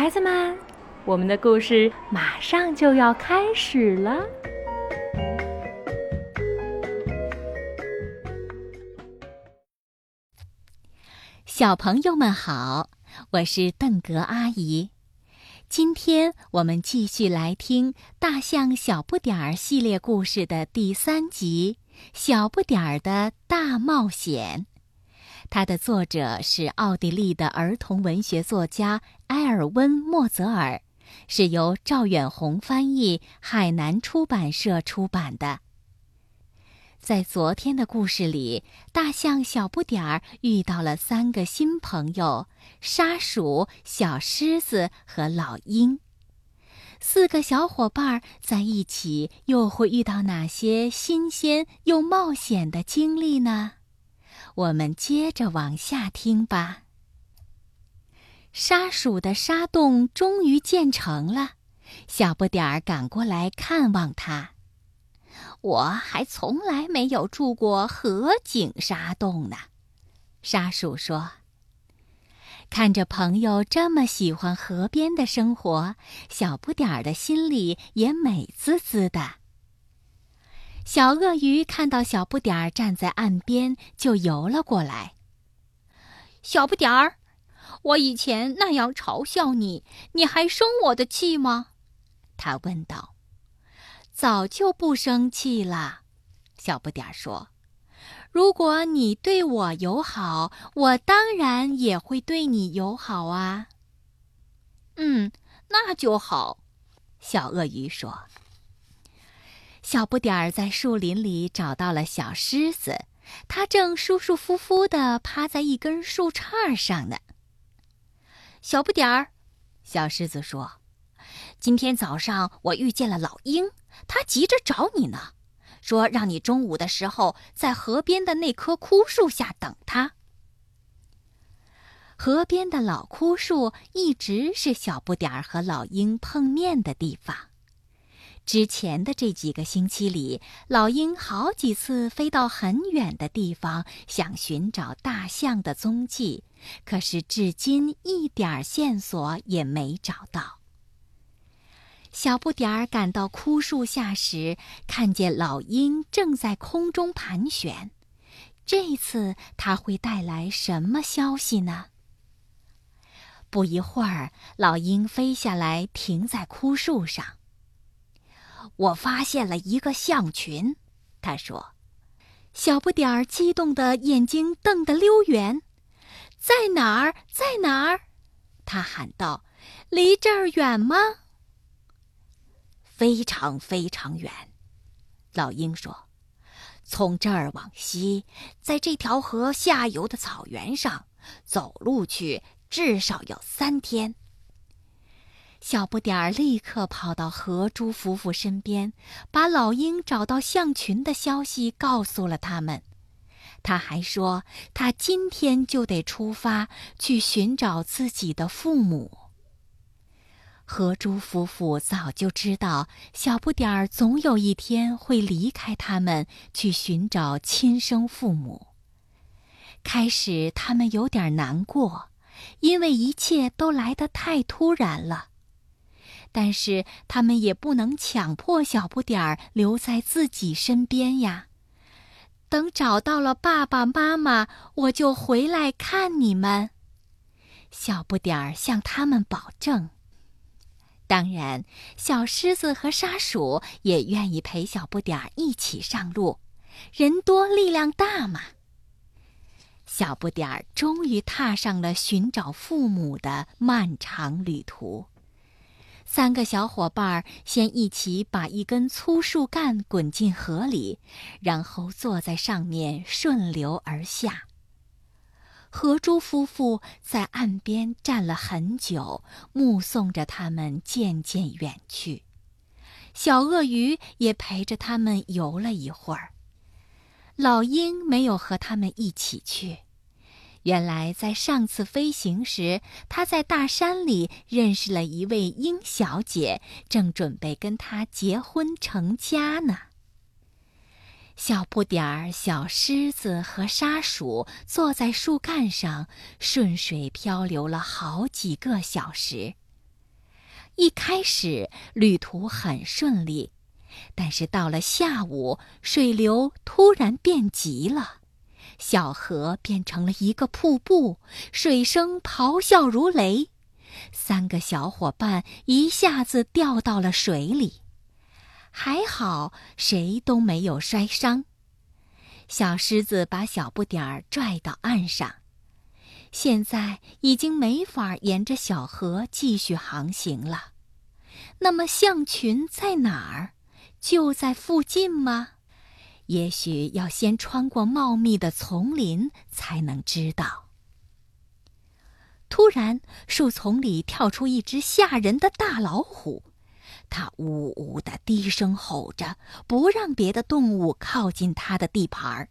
孩子们，我们的故事马上就要开始了。小朋友们好，我是邓格阿姨。今天我们继续来听《大象小不点儿》系列故事的第三集《小不点儿的大冒险》。它的作者是奥地利的儿童文学作家埃尔温·莫泽尔，是由赵远红翻译，海南出版社出版的。在昨天的故事里，大象小不点儿遇到了三个新朋友：沙鼠、小狮子和老鹰。四个小伙伴在一起，又会遇到哪些新鲜又冒险的经历呢？我们接着往下听吧。沙鼠的沙洞终于建成了，小不点儿赶过来看望它。我还从来没有住过河景沙洞呢，沙鼠说。看着朋友这么喜欢河边的生活，小不点儿的心里也美滋滋的。小鳄鱼看到小不点儿站在岸边，就游了过来。小不点儿，我以前那样嘲笑你，你还生我的气吗？他问道。早就不生气了，小不点儿说。如果你对我友好，我当然也会对你友好啊。嗯，那就好，小鳄鱼说。小不点儿在树林里找到了小狮子，它正舒舒服服地趴在一根树杈上呢。小不点儿，小狮子说：“今天早上我遇见了老鹰，它急着找你呢，说让你中午的时候在河边的那棵枯树下等它。”河边的老枯树一直是小不点儿和老鹰碰面的地方。之前的这几个星期里，老鹰好几次飞到很远的地方，想寻找大象的踪迹，可是至今一点线索也没找到。小不点儿赶到枯树下时，看见老鹰正在空中盘旋。这次它会带来什么消息呢？不一会儿，老鹰飞下来，停在枯树上。我发现了一个象群，他说。小不点儿激动的眼睛瞪得溜圆，在哪儿？在哪儿？他喊道：“离这儿远吗？”非常非常远，老鹰说。从这儿往西，在这条河下游的草原上，走路去至少要三天。小不点儿立刻跑到河猪夫妇身边，把老鹰找到象群的消息告诉了他们。他还说，他今天就得出发去寻找自己的父母。河猪夫妇早就知道小不点儿总有一天会离开他们去寻找亲生父母。开始，他们有点难过，因为一切都来得太突然了。但是他们也不能强迫小不点儿留在自己身边呀。等找到了爸爸妈妈，我就回来看你们。小不点儿向他们保证。当然，小狮子和沙鼠也愿意陪小不点儿一起上路，人多力量大嘛。小不点儿终于踏上了寻找父母的漫长旅途。三个小伙伴先一起把一根粗树干滚进河里，然后坐在上面顺流而下。河猪夫妇在岸边站了很久，目送着他们渐渐远去。小鳄鱼也陪着他们游了一会儿。老鹰没有和他们一起去。原来，在上次飞行时，他在大山里认识了一位鹰小姐，正准备跟她结婚成家呢。小不点儿、小狮子和沙鼠坐在树干上，顺水漂流了好几个小时。一开始旅途很顺利，但是到了下午，水流突然变急了，小河变成了一个瀑布，水声咆哮如雷。三个小伙伴一下子掉到了水里，还好谁都没有摔伤。小狮子把小不点儿拽到岸上，现在已经没法沿着小河继续航行了。那么象群在哪儿？就在附近吗？也许要先穿过茂密的丛林才能知道。突然，树丛里跳出一只吓人的大老虎，它呜呜的低声吼着，不让别的动物靠近它的地盘儿。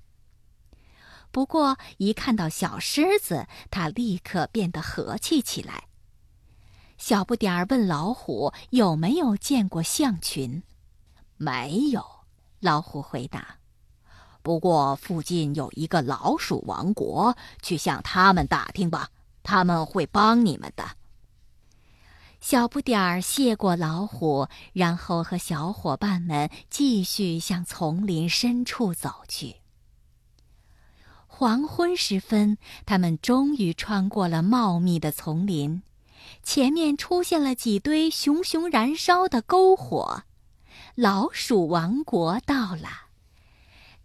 不过，一看到小狮子，它立刻变得和气起来。小不点儿问老虎有没有见过象群，没有。老虎回答。不过，附近有一个老鼠王国，去向他们打听吧。他们会帮你们的。小不点儿谢过老虎，然后和小伙伴们继续向丛林深处走去。黄昏时分，他们终于穿过了茂密的丛林，前面出现了几堆熊熊燃烧的篝火，老鼠王国到了。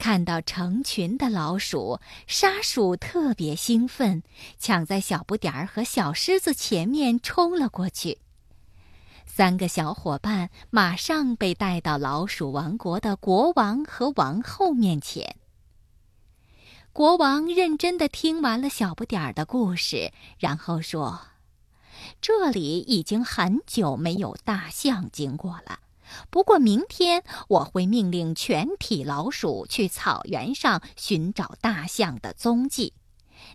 看到成群的老鼠，沙鼠特别兴奋，抢在小不点儿和小狮子前面冲了过去。三个小伙伴马上被带到老鼠王国的国王和王后面前。国王认真的听完了小不点儿的故事，然后说：“这里已经很久没有大象经过了。”不过明天我会命令全体老鼠去草原上寻找大象的踪迹。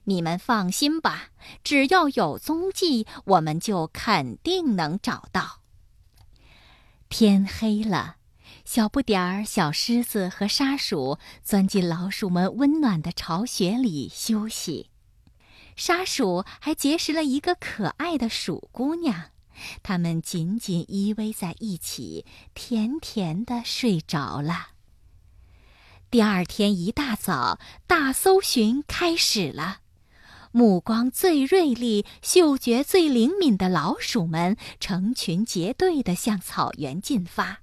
你们放心吧，只要有踪迹，我们就肯定能找到。天黑了，小不点儿、小狮子和沙鼠钻进老鼠们温暖的巢穴里休息。沙鼠还结识了一个可爱的鼠姑娘。他们紧紧依偎在一起，甜甜的睡着了。第二天一大早，大搜寻开始了。目光最锐利、嗅觉最灵敏的老鼠们成群结队地向草原进发，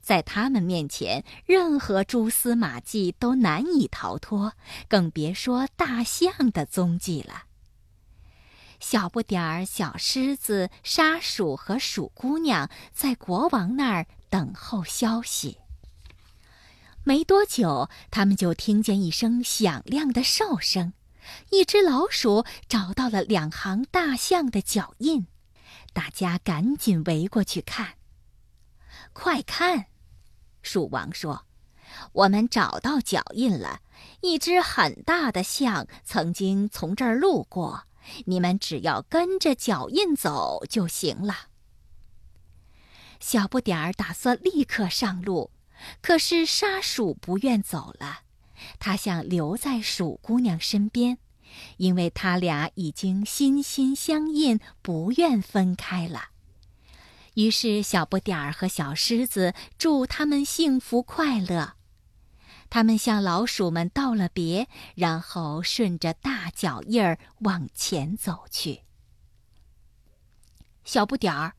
在他们面前，任何蛛丝马迹都难以逃脱，更别说大象的踪迹了。小不点儿、小狮子、沙鼠和鼠姑娘在国王那儿等候消息。没多久，他们就听见一声响亮的哨声，一只老鼠找到了两行大象的脚印，大家赶紧围过去看。快看，鼠王说：“我们找到脚印了，一只很大的象曾经从这儿路过。”你们只要跟着脚印走就行了。小不点儿打算立刻上路，可是沙鼠不愿走了，他想留在鼠姑娘身边，因为他俩已经心心相印，不愿分开了。于是小不点儿和小狮子祝他们幸福快乐。他们向老鼠们道了别，然后顺着大脚印儿往前走去。小不点儿，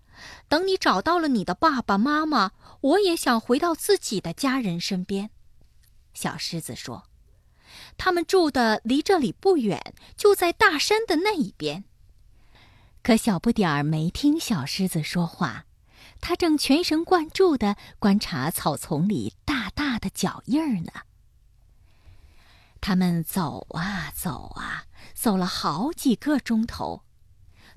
等你找到了你的爸爸妈妈，我也想回到自己的家人身边。小狮子说：“他们住的离这里不远，就在大山的那一边。”可小不点儿没听小狮子说话，他正全神贯注地观察草丛里大大的脚印儿呢。他们走啊走啊，走了好几个钟头。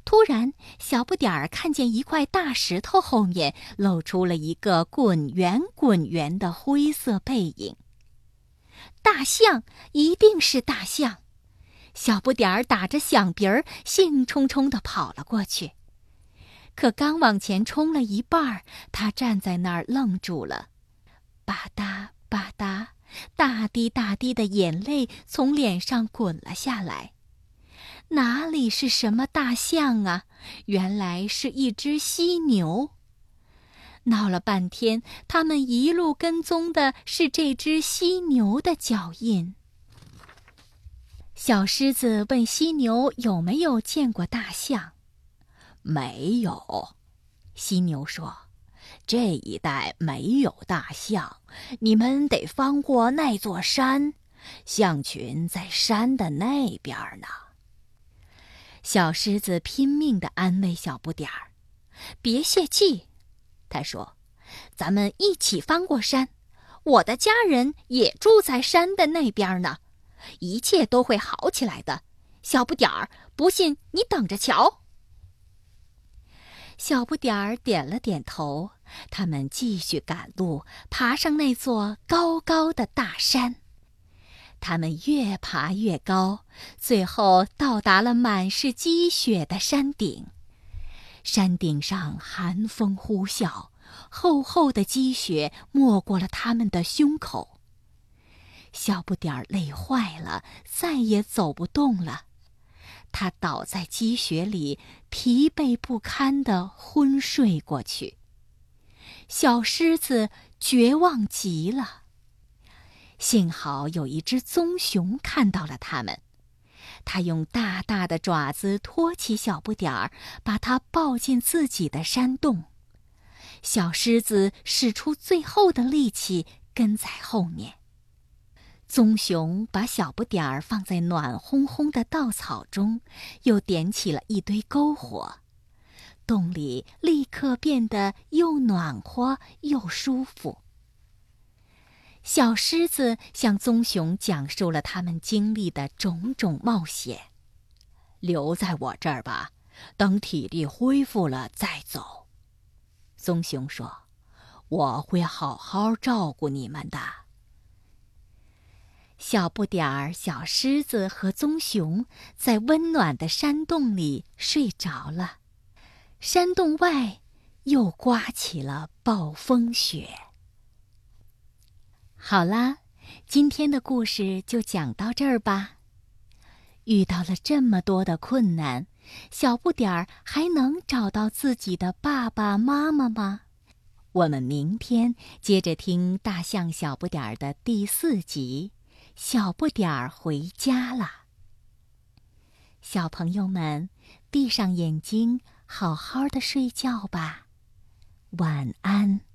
突然，小不点儿看见一块大石头后面露出了一个滚圆滚圆的灰色背影。大象，一定是大象！小不点儿打着响鼻儿，兴冲冲地跑了过去。可刚往前冲了一半，他站在那儿愣住了，吧嗒吧嗒。大滴大滴的眼泪从脸上滚了下来，哪里是什么大象啊？原来是一只犀牛。闹了半天，他们一路跟踪的是这只犀牛的脚印。小狮子问犀牛有没有见过大象，没有。犀牛说：“这一带没有大象，你们得翻过那座山，象群在山的那边呢。”小狮子拼命的安慰小不点儿：“别泄气。”他说：“咱们一起翻过山，我的家人也住在山的那边呢，一切都会好起来的。小不点儿，不信你等着瞧。”小不点儿点了点头。他们继续赶路，爬上那座高高的大山。他们越爬越高，最后到达了满是积雪的山顶。山顶上寒风呼啸，厚厚的积雪没过了他们的胸口。小不点儿累坏了，再也走不动了，他倒在积雪里，疲惫不堪地昏睡过去。小狮子绝望极了。幸好有一只棕熊看到了他们。它用大大的爪子托起小不点儿，把它抱进自己的山洞。小狮子使出最后的力气跟在后面。棕熊把小不点儿放在暖烘烘的稻草中，又点起了一堆篝火，洞里立刻变得又暖和又舒服。小狮子向棕熊讲述了他们经历的种种冒险。留在我这儿吧，等体力恢复了再走。棕熊说：“我会好好照顾你们的。”小不点儿、小狮子和棕熊在温暖的山洞里睡着了。山洞外又刮起了暴风雪。好啦，今天的故事就讲到这儿吧。遇到了这么多的困难，小不点儿还能找到自己的爸爸妈妈吗？我们明天接着听大象小不点儿的第四集《小不点儿回家了》。小朋友们，闭上眼睛，好好的睡觉吧，晚安。